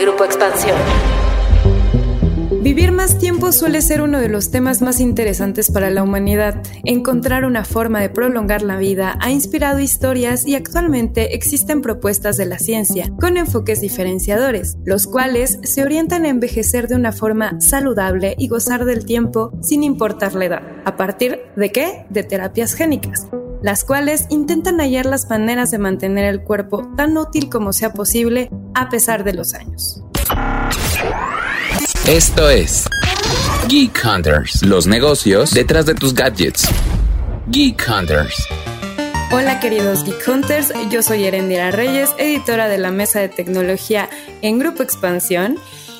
Grupo Expansión. Vivir más tiempo suele ser uno de los temas más interesantes para la humanidad. Encontrar una forma de prolongar la vida ha inspirado historias y actualmente existen propuestas de la ciencia con enfoques diferenciadores, los cuales se orientan a envejecer de una forma saludable y gozar del tiempo sin importar la edad. ¿A partir de qué? De terapias génicas las cuales intentan hallar las maneras de mantener el cuerpo tan útil como sea posible a pesar de los años. Esto es Geek Hunters, los negocios detrás de tus gadgets. Geek Hunters. Hola queridos Geek Hunters, yo soy Erendira Reyes, editora de la Mesa de Tecnología en Grupo Expansión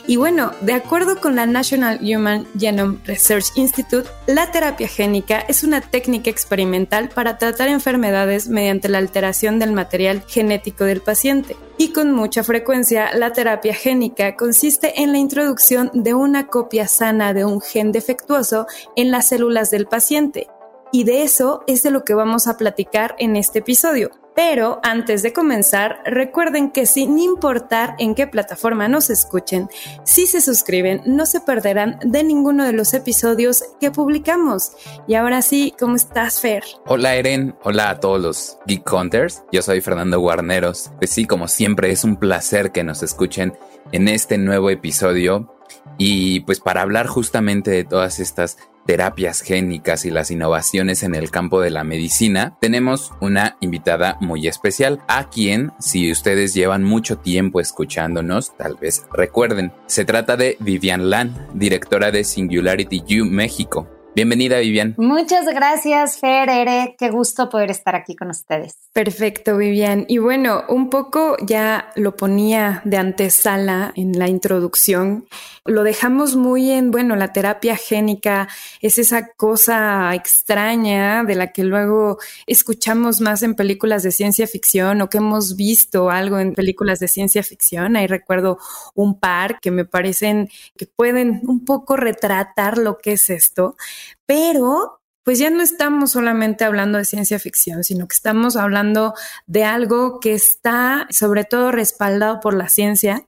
y bueno, de acuerdo con la National Human Genome Research Institute, la terapia génica es una técnica experimental para tratar enfermedades mediante la alteración del material genético del paciente. Y con mucha frecuencia, la terapia génica consiste en la introducción de una copia sana de un gen defectuoso en las células del paciente. Y de eso es de lo que vamos a platicar en este episodio. Pero antes de comenzar, recuerden que sin importar en qué plataforma nos escuchen, si se suscriben no se perderán de ninguno de los episodios que publicamos. Y ahora sí, ¿cómo estás, Fer? Hola, Eren. Hola a todos los Geek Hunters. Yo soy Fernando Guarneros. Pues sí, como siempre, es un placer que nos escuchen en este nuevo episodio. Y pues para hablar justamente de todas estas terapias génicas y las innovaciones en el campo de la medicina, tenemos una invitada muy especial, a quien, si ustedes llevan mucho tiempo escuchándonos, tal vez recuerden. Se trata de Vivian Lan, directora de Singularity U México. Bienvenida, Vivian. Muchas gracias, Fer, Ere. Qué gusto poder estar aquí con ustedes. Perfecto, Vivian. Y bueno, un poco ya lo ponía de antesala en la introducción. Lo dejamos muy en, bueno, la terapia génica es esa cosa extraña de la que luego escuchamos más en películas de ciencia ficción o que hemos visto algo en películas de ciencia ficción. Ahí recuerdo un par que me parecen que pueden un poco retratar lo que es esto pero pues ya no estamos solamente hablando de ciencia ficción, sino que estamos hablando de algo que está sobre todo respaldado por la ciencia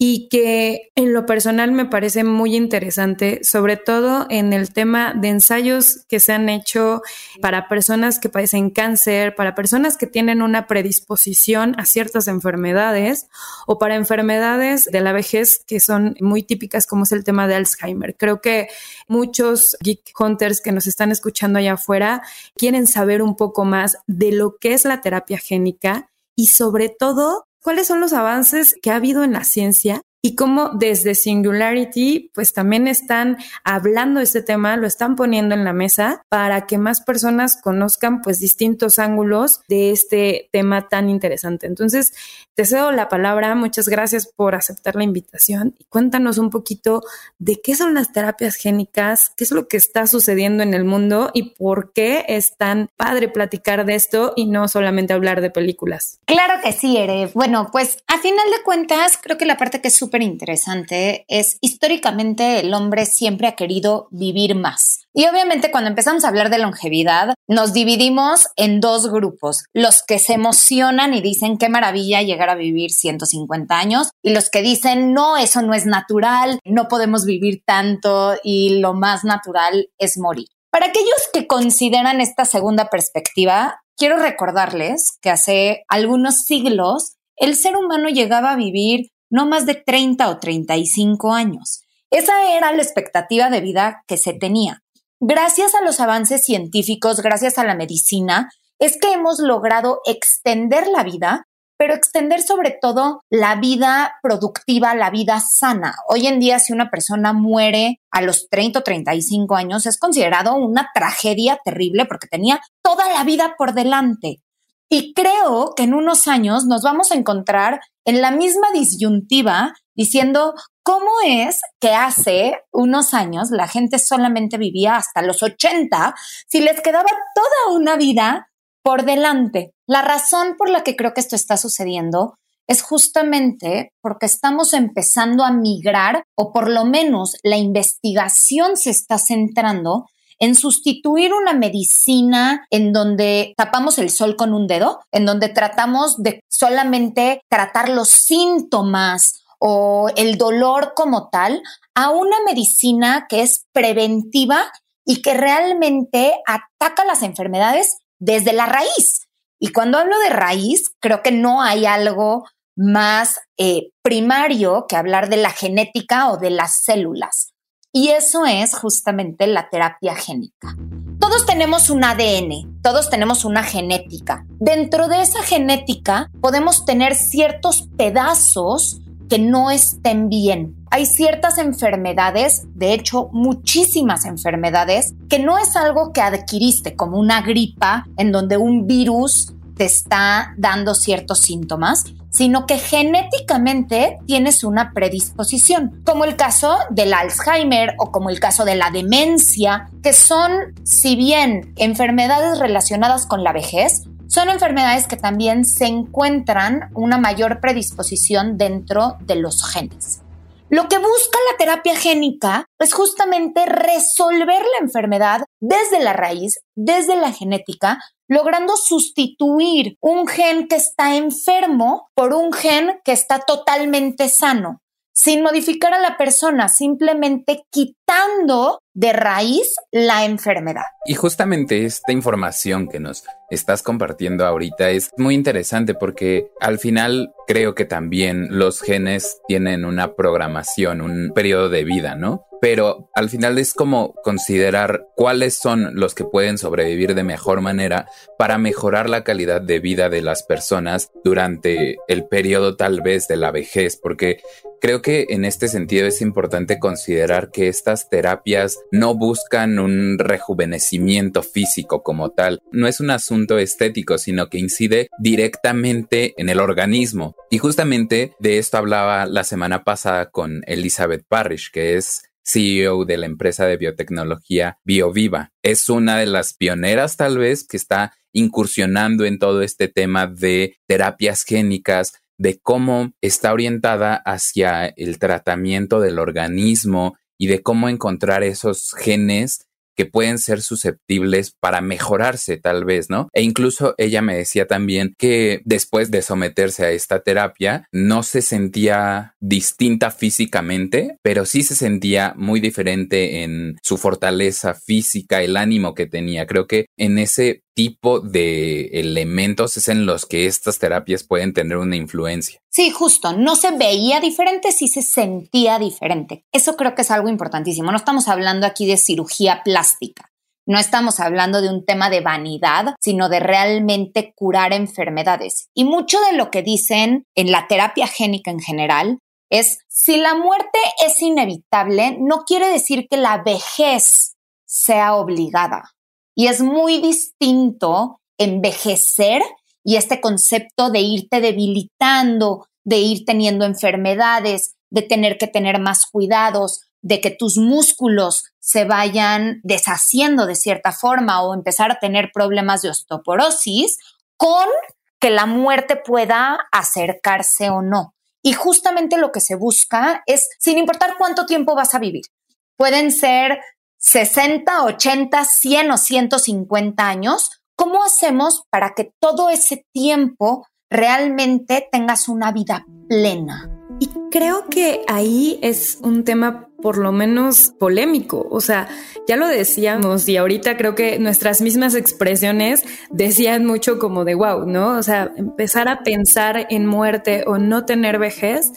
y que en lo personal me parece muy interesante, sobre todo en el tema de ensayos que se han hecho para personas que padecen cáncer, para personas que tienen una predisposición a ciertas enfermedades o para enfermedades de la vejez que son muy típicas como es el tema de Alzheimer. Creo que muchos geek hunters que nos están escuchando allá afuera quieren saber un poco más de lo que es la terapia génica y sobre todo cuáles son los avances que ha habido en la ciencia y cómo desde Singularity pues también están hablando de este tema, lo están poniendo en la mesa para que más personas conozcan pues distintos ángulos de este tema tan interesante. Entonces, te cedo la palabra, muchas gracias por aceptar la invitación y cuéntanos un poquito de qué son las terapias génicas, qué es lo que está sucediendo en el mundo y por qué es tan padre platicar de esto y no solamente hablar de películas. Claro que sí, Ere. Bueno, pues a final de cuentas, creo que la parte que es súper interesante es históricamente el hombre siempre ha querido vivir más. Y obviamente cuando empezamos a hablar de longevidad, nos dividimos en dos grupos, los que se emocionan y dicen qué maravilla llegar a vivir 150 años y los que dicen no, eso no es natural, no podemos vivir tanto y lo más natural es morir. Para aquellos que consideran esta segunda perspectiva, quiero recordarles que hace algunos siglos el ser humano llegaba a vivir no más de 30 o 35 años. Esa era la expectativa de vida que se tenía. Gracias a los avances científicos, gracias a la medicina, es que hemos logrado extender la vida, pero extender sobre todo la vida productiva, la vida sana. Hoy en día, si una persona muere a los 30 o 35 años, es considerado una tragedia terrible porque tenía toda la vida por delante. Y creo que en unos años nos vamos a encontrar en la misma disyuntiva diciendo cómo es que hace unos años la gente solamente vivía hasta los 80 si les quedaba toda una vida por delante. La razón por la que creo que esto está sucediendo es justamente porque estamos empezando a migrar o por lo menos la investigación se está centrando en sustituir una medicina en donde tapamos el sol con un dedo, en donde tratamos de solamente tratar los síntomas o el dolor como tal a una medicina que es preventiva y que realmente ataca las enfermedades desde la raíz. Y cuando hablo de raíz, creo que no hay algo más eh, primario que hablar de la genética o de las células. Y eso es justamente la terapia génica. Todos tenemos un ADN, todos tenemos una genética. Dentro de esa genética podemos tener ciertos pedazos que no estén bien. Hay ciertas enfermedades, de hecho muchísimas enfermedades, que no es algo que adquiriste como una gripa en donde un virus te está dando ciertos síntomas, sino que genéticamente tienes una predisposición, como el caso del Alzheimer o como el caso de la demencia, que son, si bien enfermedades relacionadas con la vejez, son enfermedades que también se encuentran una mayor predisposición dentro de los genes. Lo que busca la terapia génica es justamente resolver la enfermedad desde la raíz, desde la genética, logrando sustituir un gen que está enfermo por un gen que está totalmente sano, sin modificar a la persona, simplemente quitando de raíz la enfermedad. Y justamente esta información que nos estás compartiendo ahorita es muy interesante porque al final creo que también los genes tienen una programación, un periodo de vida, ¿no? Pero al final es como considerar cuáles son los que pueden sobrevivir de mejor manera para mejorar la calidad de vida de las personas durante el periodo tal vez de la vejez, porque creo que en este sentido es importante considerar que estas terapias no buscan un rejuvenecimiento físico como tal. No es un asunto estético, sino que incide directamente en el organismo. Y justamente de esto hablaba la semana pasada con Elizabeth Parrish, que es CEO de la empresa de biotecnología BioViva. Es una de las pioneras tal vez que está incursionando en todo este tema de terapias génicas, de cómo está orientada hacia el tratamiento del organismo y de cómo encontrar esos genes que pueden ser susceptibles para mejorarse tal vez, ¿no? E incluso ella me decía también que después de someterse a esta terapia no se sentía distinta físicamente, pero sí se sentía muy diferente en su fortaleza física, el ánimo que tenía. Creo que en ese tipo de elementos es en los que estas terapias pueden tener una influencia. Sí, justo, no se veía diferente, sí se sentía diferente. Eso creo que es algo importantísimo. No estamos hablando aquí de cirugía plástica. No estamos hablando de un tema de vanidad, sino de realmente curar enfermedades. Y mucho de lo que dicen en la terapia génica en general es, si la muerte es inevitable, no quiere decir que la vejez sea obligada. Y es muy distinto envejecer y este concepto de irte debilitando, de ir teniendo enfermedades, de tener que tener más cuidados, de que tus músculos se vayan deshaciendo de cierta forma o empezar a tener problemas de osteoporosis, con que la muerte pueda acercarse o no. Y justamente lo que se busca es, sin importar cuánto tiempo vas a vivir, pueden ser 60, 80, 100 o 150 años, ¿cómo hacemos para que todo ese tiempo realmente tengas una vida plena? Y creo que ahí es un tema por lo menos polémico. O sea, ya lo decíamos y ahorita creo que nuestras mismas expresiones decían mucho como de wow, ¿no? O sea, empezar a pensar en muerte o no tener vejez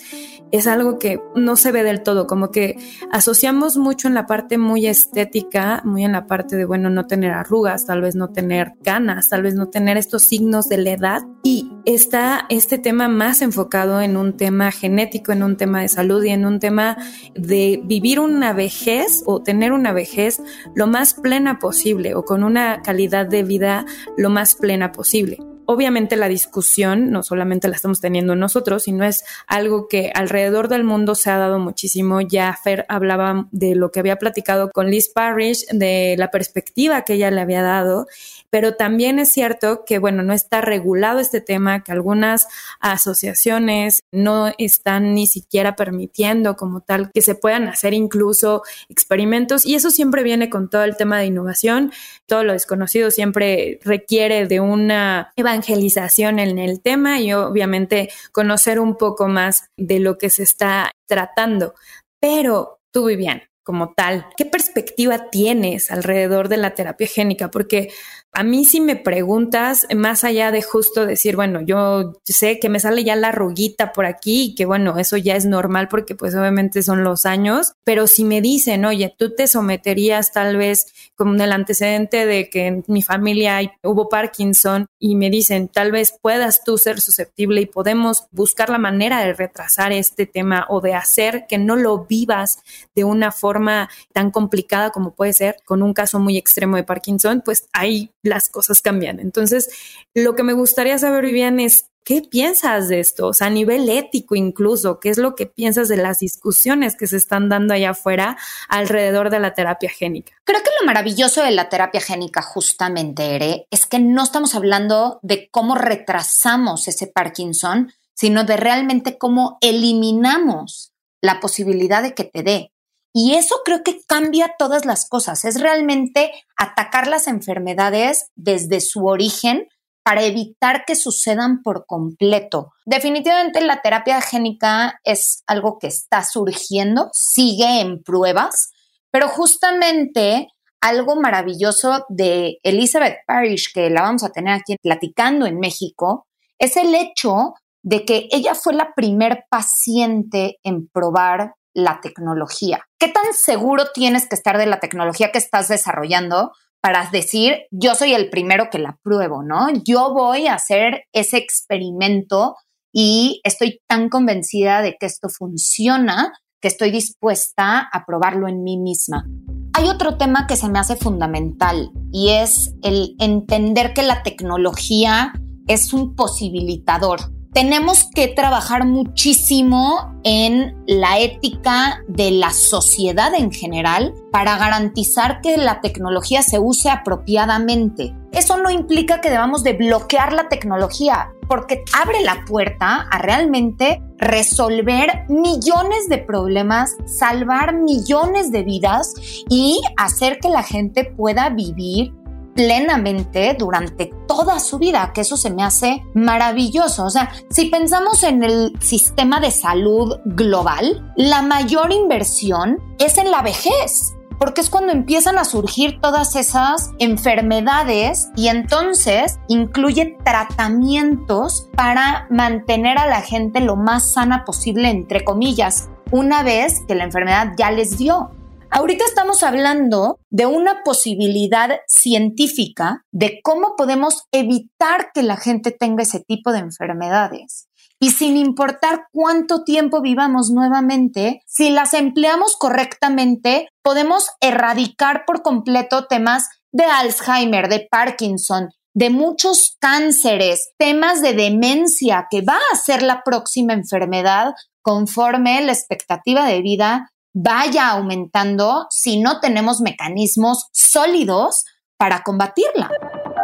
es algo que no se ve del todo, como que asociamos mucho en la parte muy estética, muy en la parte de, bueno, no tener arrugas, tal vez no tener ganas, tal vez no tener estos signos de la edad. Y está este tema más enfocado en un tema genético, en un tema de salud y en un tema de vivir una vejez o tener una vejez lo más plena posible o con una calidad de vida lo más plena posible. Obviamente la discusión no solamente la estamos teniendo nosotros, sino es algo que alrededor del mundo se ha dado muchísimo. Ya Fer hablaba de lo que había platicado con Liz Parrish, de la perspectiva que ella le había dado pero también es cierto que, bueno, no está regulado este tema, que algunas asociaciones no están ni siquiera permitiendo como tal que se puedan hacer incluso experimentos y eso siempre viene con todo el tema de innovación. Todo lo desconocido siempre requiere de una evangelización evangelización en el tema y obviamente conocer un poco más de lo que se está tratando. Pero tú, Vivian, como tal, ¿qué perspectiva tienes alrededor de la terapia génica? Porque a mí si me preguntas, más allá de justo decir, bueno, yo sé que me sale ya la arruguita por aquí y que bueno, eso ya es normal porque pues obviamente son los años, pero si me dicen, oye, tú te someterías tal vez como el antecedente de que en mi familia hubo Parkinson y me dicen, tal vez puedas tú ser susceptible y podemos buscar la manera de retrasar este tema o de hacer que no lo vivas de una forma tan complicada como puede ser con un caso muy extremo de Parkinson, pues hay las cosas cambian. Entonces, lo que me gustaría saber, Vivian, es ¿Qué piensas de esto? O sea, a nivel ético incluso, ¿qué es lo que piensas de las discusiones que se están dando allá afuera alrededor de la terapia génica? Creo que lo maravilloso de la terapia génica justamente, Ere, es que no estamos hablando de cómo retrasamos ese Parkinson, sino de realmente cómo eliminamos la posibilidad de que te dé. Y eso creo que cambia todas las cosas. Es realmente atacar las enfermedades desde su origen para evitar que sucedan por completo. Definitivamente la terapia génica es algo que está surgiendo, sigue en pruebas, pero justamente algo maravilloso de Elizabeth Parrish, que la vamos a tener aquí platicando en México, es el hecho de que ella fue la primer paciente en probar la tecnología. ¿Qué tan seguro tienes que estar de la tecnología que estás desarrollando para decir, yo soy el primero que la pruebo, ¿no? Yo voy a hacer ese experimento y estoy tan convencida de que esto funciona que estoy dispuesta a probarlo en mí misma. Hay otro tema que se me hace fundamental y es el entender que la tecnología es un posibilitador tenemos que trabajar muchísimo en la ética de la sociedad en general para garantizar que la tecnología se use apropiadamente. Eso no implica que debamos de bloquear la tecnología, porque abre la puerta a realmente resolver millones de problemas, salvar millones de vidas y hacer que la gente pueda vivir plenamente durante toda su vida, que eso se me hace maravilloso. O sea, si pensamos en el sistema de salud global, la mayor inversión es en la vejez porque es cuando empiezan a surgir todas esas enfermedades y entonces incluye tratamientos para mantener a la gente lo más sana posible, entre comillas, una vez que la enfermedad ya les dio. Ahorita estamos hablando de una posibilidad científica de cómo podemos evitar que la gente tenga ese tipo de enfermedades. Y sin importar cuánto tiempo vivamos nuevamente, si las empleamos correctamente, podemos erradicar por completo temas de Alzheimer, de Parkinson, de muchos cánceres, temas de demencia, que va a ser la próxima enfermedad conforme la expectativa de vida vaya aumentando si no tenemos mecanismos sólidos para combatirla.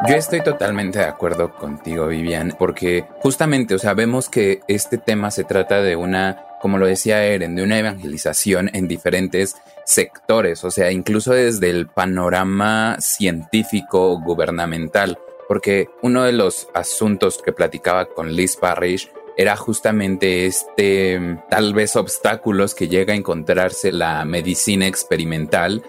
Yo estoy totalmente de acuerdo contigo, Vivian, porque justamente, o sea, vemos que este tema se trata de una, como lo decía Eren, de una evangelización en diferentes sectores, o sea, incluso desde el panorama científico gubernamental, porque uno de los asuntos que platicaba con Liz Parrish era justamente este tal vez obstáculos que llega a encontrarse la medicina experimental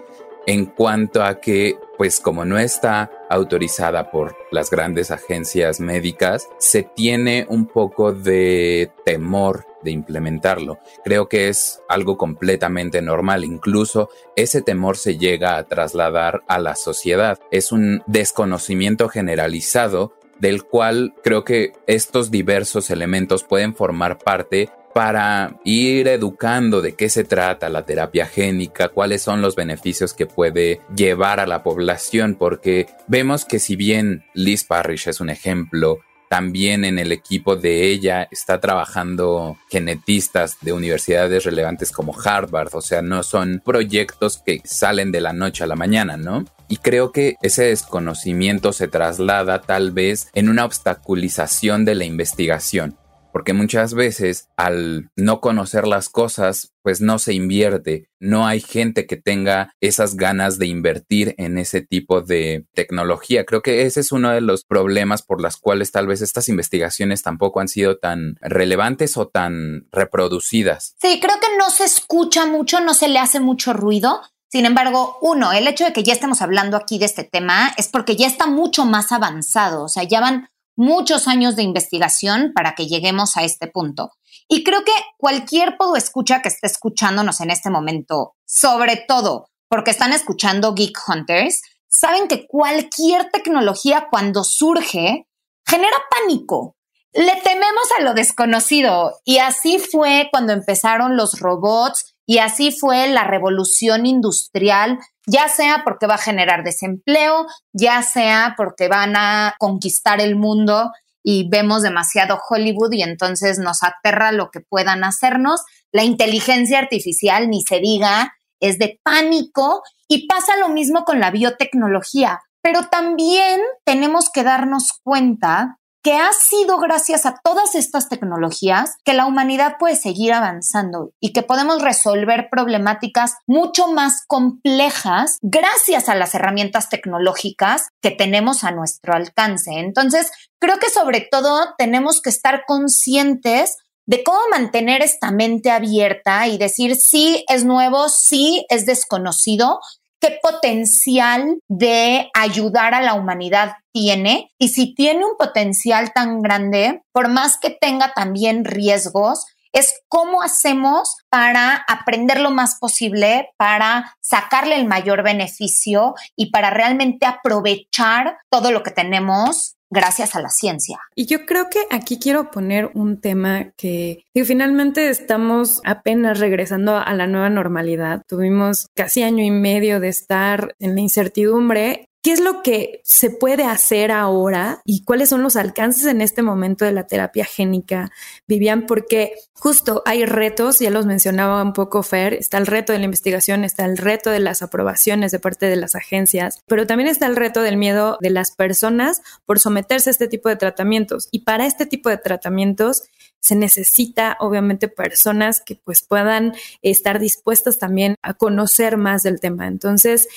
en cuanto a que pues como no está autorizada por las grandes agencias médicas, se tiene un poco de temor de implementarlo. Creo que es algo completamente normal. Incluso ese temor se llega a trasladar a la sociedad. Es un desconocimiento generalizado del cual creo que estos diversos elementos pueden formar parte para ir educando de qué se trata la terapia génica, cuáles son los beneficios que puede llevar a la población, porque vemos que si bien Liz Parrish es un ejemplo, también en el equipo de ella está trabajando genetistas de universidades relevantes como Harvard, o sea, no son proyectos que salen de la noche a la mañana, ¿no? Y creo que ese desconocimiento se traslada tal vez en una obstaculización de la investigación. Porque muchas veces al no conocer las cosas, pues no se invierte, no hay gente que tenga esas ganas de invertir en ese tipo de tecnología. Creo que ese es uno de los problemas por las cuales tal vez estas investigaciones tampoco han sido tan relevantes o tan reproducidas. Sí, creo que no se escucha mucho, no se le hace mucho ruido. Sin embargo, uno, el hecho de que ya estemos hablando aquí de este tema es porque ya está mucho más avanzado, o sea, ya van muchos años de investigación para que lleguemos a este punto. Y creo que cualquier podo escucha que esté escuchándonos en este momento, sobre todo porque están escuchando Geek Hunters, saben que cualquier tecnología cuando surge genera pánico. Le tememos a lo desconocido y así fue cuando empezaron los robots y así fue la revolución industrial, ya sea porque va a generar desempleo, ya sea porque van a conquistar el mundo y vemos demasiado Hollywood y entonces nos aterra lo que puedan hacernos. La inteligencia artificial, ni se diga, es de pánico y pasa lo mismo con la biotecnología. Pero también tenemos que darnos cuenta que ha sido gracias a todas estas tecnologías que la humanidad puede seguir avanzando y que podemos resolver problemáticas mucho más complejas gracias a las herramientas tecnológicas que tenemos a nuestro alcance. Entonces, creo que sobre todo tenemos que estar conscientes de cómo mantener esta mente abierta y decir sí es nuevo, sí es desconocido, qué potencial de ayudar a la humanidad tiene. Y si tiene un potencial tan grande, por más que tenga también riesgos, es cómo hacemos para aprender lo más posible, para sacarle el mayor beneficio y para realmente aprovechar todo lo que tenemos gracias a la ciencia. Y yo creo que aquí quiero poner un tema que, finalmente estamos apenas regresando a la nueva normalidad. Tuvimos casi año y medio de estar en la incertidumbre ¿Qué es lo que se puede hacer ahora y cuáles son los alcances en este momento de la terapia génica, Vivian? Porque justo hay retos, ya los mencionaba un poco Fer, está el reto de la investigación, está el reto de las aprobaciones de parte de las agencias, pero también está el reto del miedo de las personas por someterse a este tipo de tratamientos. Y para este tipo de tratamientos se necesita obviamente personas que pues puedan estar dispuestas también a conocer más del tema. Entonces,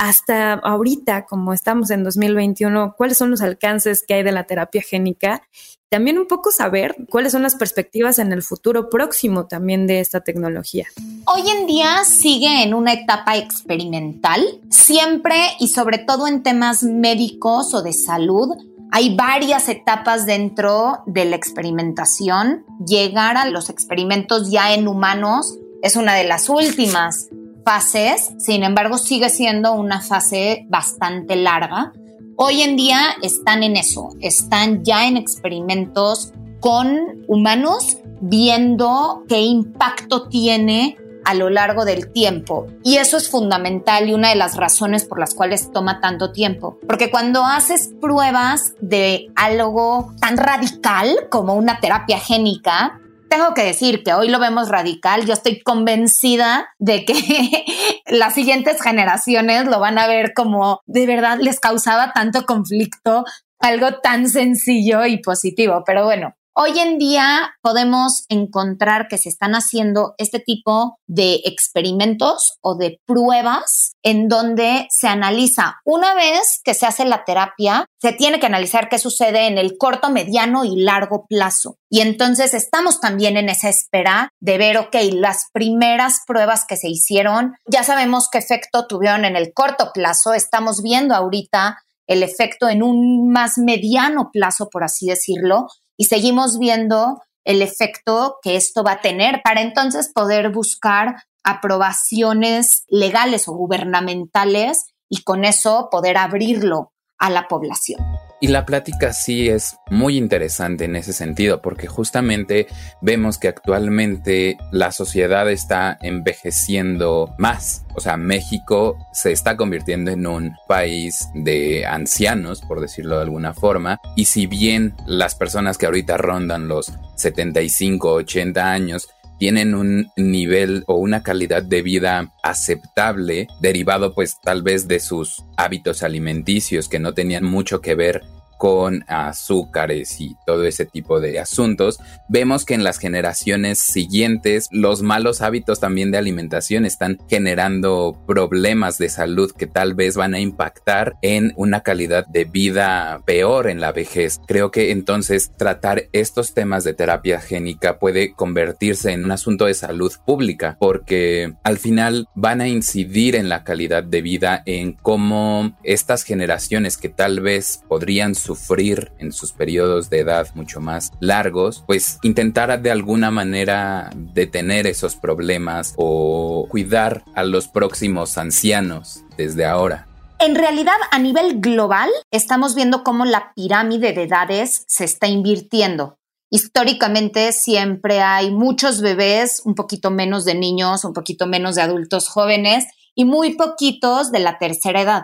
hasta ahorita, como estamos en 2021, cuáles son los alcances que hay de la terapia génica. También un poco saber cuáles son las perspectivas en el futuro próximo también de esta tecnología. Hoy en día sigue en una etapa experimental, siempre y sobre todo en temas médicos o de salud. Hay varias etapas dentro de la experimentación. Llegar a los experimentos ya en humanos es una de las últimas fases, sin embargo sigue siendo una fase bastante larga. Hoy en día están en eso, están ya en experimentos con humanos viendo qué impacto tiene a lo largo del tiempo. Y eso es fundamental y una de las razones por las cuales toma tanto tiempo. Porque cuando haces pruebas de algo tan radical como una terapia génica, tengo que decir que hoy lo vemos radical. Yo estoy convencida de que las siguientes generaciones lo van a ver como de verdad les causaba tanto conflicto algo tan sencillo y positivo. Pero bueno, Hoy en día podemos encontrar que se están haciendo este tipo de experimentos o de pruebas en donde se analiza una vez que se hace la terapia, se tiene que analizar qué sucede en el corto, mediano y largo plazo. Y entonces estamos también en esa espera de ver, ok, las primeras pruebas que se hicieron, ya sabemos qué efecto tuvieron en el corto plazo, estamos viendo ahorita el efecto en un más mediano plazo, por así decirlo, y seguimos viendo el efecto que esto va a tener para entonces poder buscar aprobaciones legales o gubernamentales y con eso poder abrirlo a la población. Y la plática sí es muy interesante en ese sentido, porque justamente vemos que actualmente la sociedad está envejeciendo más. O sea, México se está convirtiendo en un país de ancianos, por decirlo de alguna forma. Y si bien las personas que ahorita rondan los 75, 80 años tienen un nivel o una calidad de vida aceptable, derivado pues tal vez de sus hábitos alimenticios que no tenían mucho que ver con azúcares y todo ese tipo de asuntos, vemos que en las generaciones siguientes los malos hábitos también de alimentación están generando problemas de salud que tal vez van a impactar en una calidad de vida peor en la vejez. Creo que entonces tratar estos temas de terapia génica puede convertirse en un asunto de salud pública porque al final van a incidir en la calidad de vida en cómo estas generaciones que tal vez podrían sufrir en sus periodos de edad mucho más largos, pues intentar de alguna manera detener esos problemas o cuidar a los próximos ancianos desde ahora. En realidad, a nivel global, estamos viendo cómo la pirámide de edades se está invirtiendo. Históricamente siempre hay muchos bebés, un poquito menos de niños, un poquito menos de adultos jóvenes y muy poquitos de la tercera edad.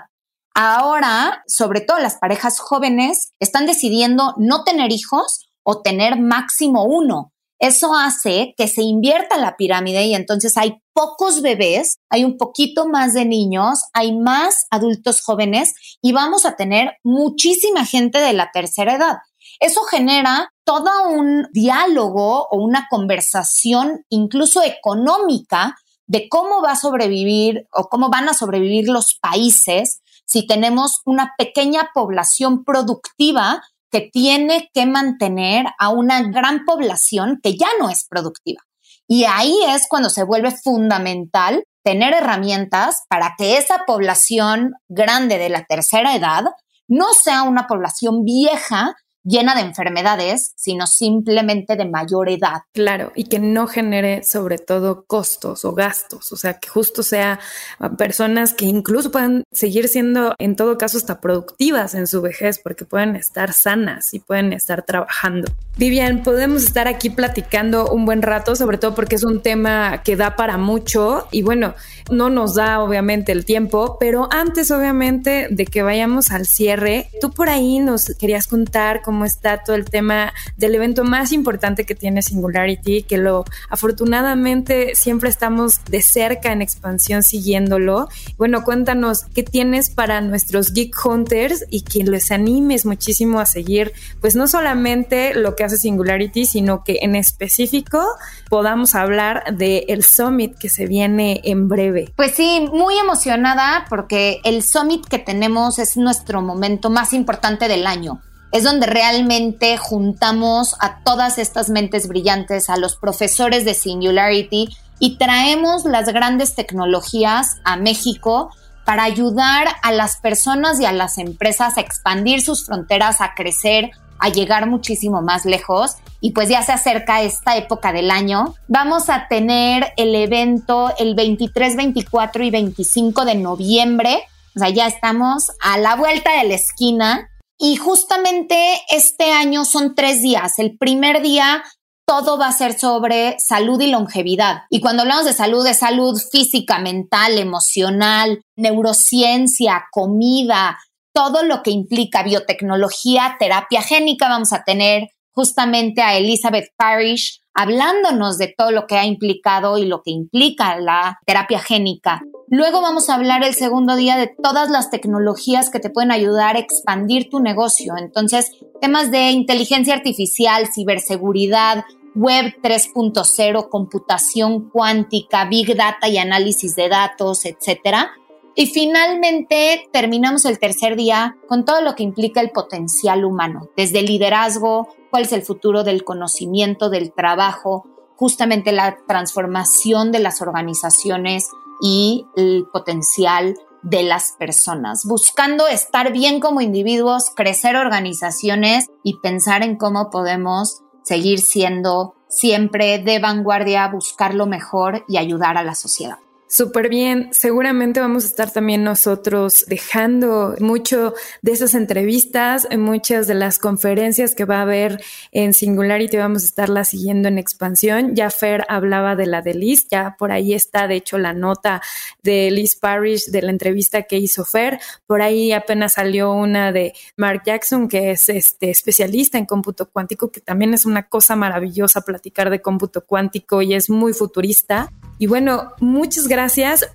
Ahora, sobre todo las parejas jóvenes, están decidiendo no tener hijos o tener máximo uno. Eso hace que se invierta la pirámide y entonces hay pocos bebés, hay un poquito más de niños, hay más adultos jóvenes y vamos a tener muchísima gente de la tercera edad. Eso genera todo un diálogo o una conversación incluso económica de cómo va a sobrevivir o cómo van a sobrevivir los países si tenemos una pequeña población productiva que tiene que mantener a una gran población que ya no es productiva. Y ahí es cuando se vuelve fundamental tener herramientas para que esa población grande de la tercera edad no sea una población vieja llena de enfermedades, sino simplemente de mayor edad. Claro, y que no genere sobre todo costos o gastos, o sea, que justo sea personas que incluso puedan seguir siendo en todo caso hasta productivas en su vejez porque pueden estar sanas y pueden estar trabajando. Vivian, podemos estar aquí platicando un buen rato, sobre todo porque es un tema que da para mucho y bueno, no nos da obviamente el tiempo, pero antes obviamente de que vayamos al cierre, tú por ahí nos querías contar cómo está todo el tema del evento más importante que tiene Singularity, que lo afortunadamente siempre estamos de cerca en expansión siguiéndolo. Bueno, cuéntanos qué tienes para nuestros Geek Hunters y que les animes muchísimo a seguir, pues no solamente lo que hace Singularity, sino que en específico podamos hablar del el summit que se viene en breve. Pues sí, muy emocionada porque el summit que tenemos es nuestro momento más importante del año. Es donde realmente juntamos a todas estas mentes brillantes, a los profesores de Singularity y traemos las grandes tecnologías a México para ayudar a las personas y a las empresas a expandir sus fronteras, a crecer, a llegar muchísimo más lejos y pues ya se acerca esta época del año. Vamos a tener el evento el 23, 24 y 25 de noviembre. O sea, ya estamos a la vuelta de la esquina. Y justamente este año son tres días. El primer día todo va a ser sobre salud y longevidad. Y cuando hablamos de salud, es salud física, mental, emocional, neurociencia, comida, todo lo que implica biotecnología, terapia génica. Vamos a tener justamente a Elizabeth Parrish hablándonos de todo lo que ha implicado y lo que implica la terapia génica. Luego vamos a hablar el segundo día de todas las tecnologías que te pueden ayudar a expandir tu negocio. Entonces, temas de inteligencia artificial, ciberseguridad, web 3.0, computación cuántica, big data y análisis de datos, etcétera y finalmente terminamos el tercer día con todo lo que implica el potencial humano, desde el liderazgo, cuál es el futuro del conocimiento, del trabajo, justamente la transformación de las organizaciones y el potencial de las personas, buscando estar bien como individuos, crecer organizaciones y pensar en cómo podemos seguir siendo siempre de vanguardia, buscar lo mejor y ayudar a la sociedad. Súper bien, seguramente vamos a estar también nosotros dejando mucho de esas entrevistas, en muchas de las conferencias que va a haber en Singularity, vamos a estarla siguiendo en expansión. Ya Fer hablaba de la de Liz, ya por ahí está de hecho la nota de Liz Parrish de la entrevista que hizo Fer, por ahí apenas salió una de Mark Jackson, que es este especialista en cómputo cuántico, que también es una cosa maravillosa platicar de cómputo cuántico y es muy futurista. Y bueno, muchas gracias,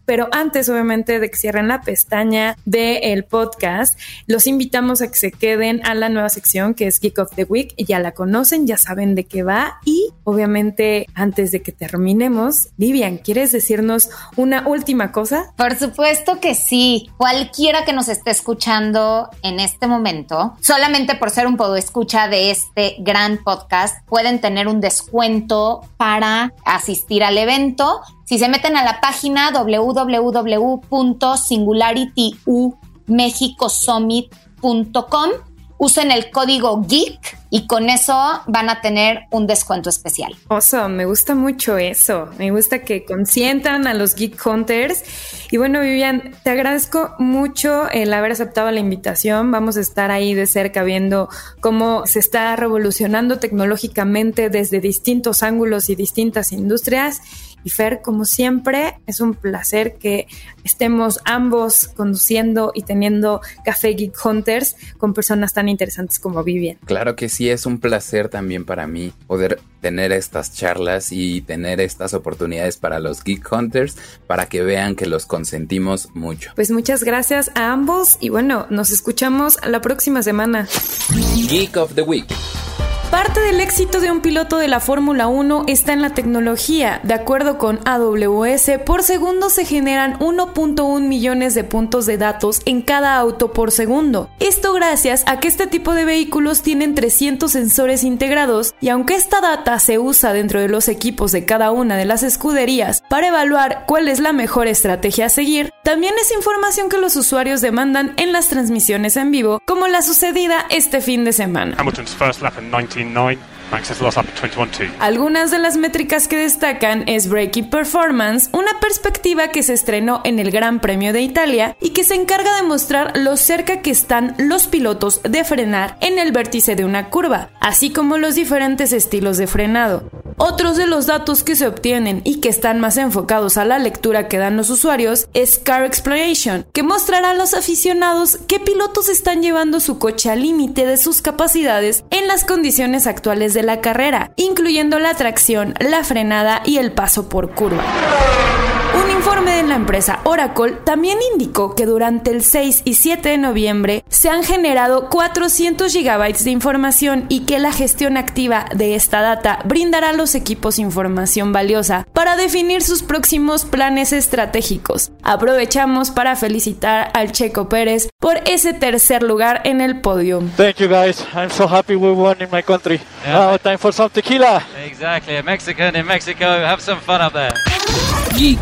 pero antes obviamente de que cierren la pestaña del podcast, los invitamos a que se queden a la nueva sección que es Geek of the Week. Ya la conocen, ya saben de qué va y obviamente antes de que terminemos, Vivian, ¿quieres decirnos una última cosa? Por supuesto que sí. Cualquiera que nos esté escuchando en este momento, solamente por ser un podo escucha de este gran podcast, pueden tener un descuento para asistir al evento. Si se meten a la página www.singularityumexicosummit.com, usen el código GEEK y con eso van a tener un descuento especial. Oso, me gusta mucho eso. Me gusta que consientan a los Geek Hunters. Y bueno, Vivian, te agradezco mucho el haber aceptado la invitación. Vamos a estar ahí de cerca viendo cómo se está revolucionando tecnológicamente desde distintos ángulos y distintas industrias. Y Fer, como siempre, es un placer que estemos ambos conduciendo y teniendo Café Geek Hunters con personas tan interesantes como Vivian. Claro que sí, es un placer también para mí poder tener estas charlas y tener estas oportunidades para los Geek Hunters para que vean que los consentimos mucho. Pues muchas gracias a ambos y bueno, nos escuchamos la próxima semana. Geek of the Week. Parte del éxito de un piloto de la Fórmula 1 está en la tecnología. De acuerdo con AWS, por segundo se generan 1.1 millones de puntos de datos en cada auto por segundo. Esto gracias a que este tipo de vehículos tienen 300 sensores integrados y aunque esta data se usa dentro de los equipos de cada una de las escuderías para evaluar cuál es la mejor estrategia a seguir, también es información que los usuarios demandan en las transmisiones en vivo, como la sucedida este fin de semana. Hamilton's first lap 19 Nine. Algunas de las métricas que destacan es Breaking Performance, una perspectiva que se estrenó en el Gran Premio de Italia y que se encarga de mostrar lo cerca que están los pilotos de frenar en el vértice de una curva, así como los diferentes estilos de frenado. Otros de los datos que se obtienen y que están más enfocados a la lectura que dan los usuarios es Car Exploration, que mostrará a los aficionados qué pilotos están llevando su coche al límite de sus capacidades en las condiciones actuales de la carrera, incluyendo la tracción, la frenada y el paso por curva. Un informe de la empresa Oracle también indicó que durante el 6 y 7 de noviembre se han generado 400 gigabytes de información y que la gestión activa de esta data brindará a los equipos información valiosa para definir sus próximos planes estratégicos. Aprovechamos para felicitar al Checo Pérez por ese tercer lugar en el podio. Thank you guys. I'm so happy we won in my country. Yeah. Now time for some tequila. Exactly, a Mexican in Mexico. Have some fun up there. Geek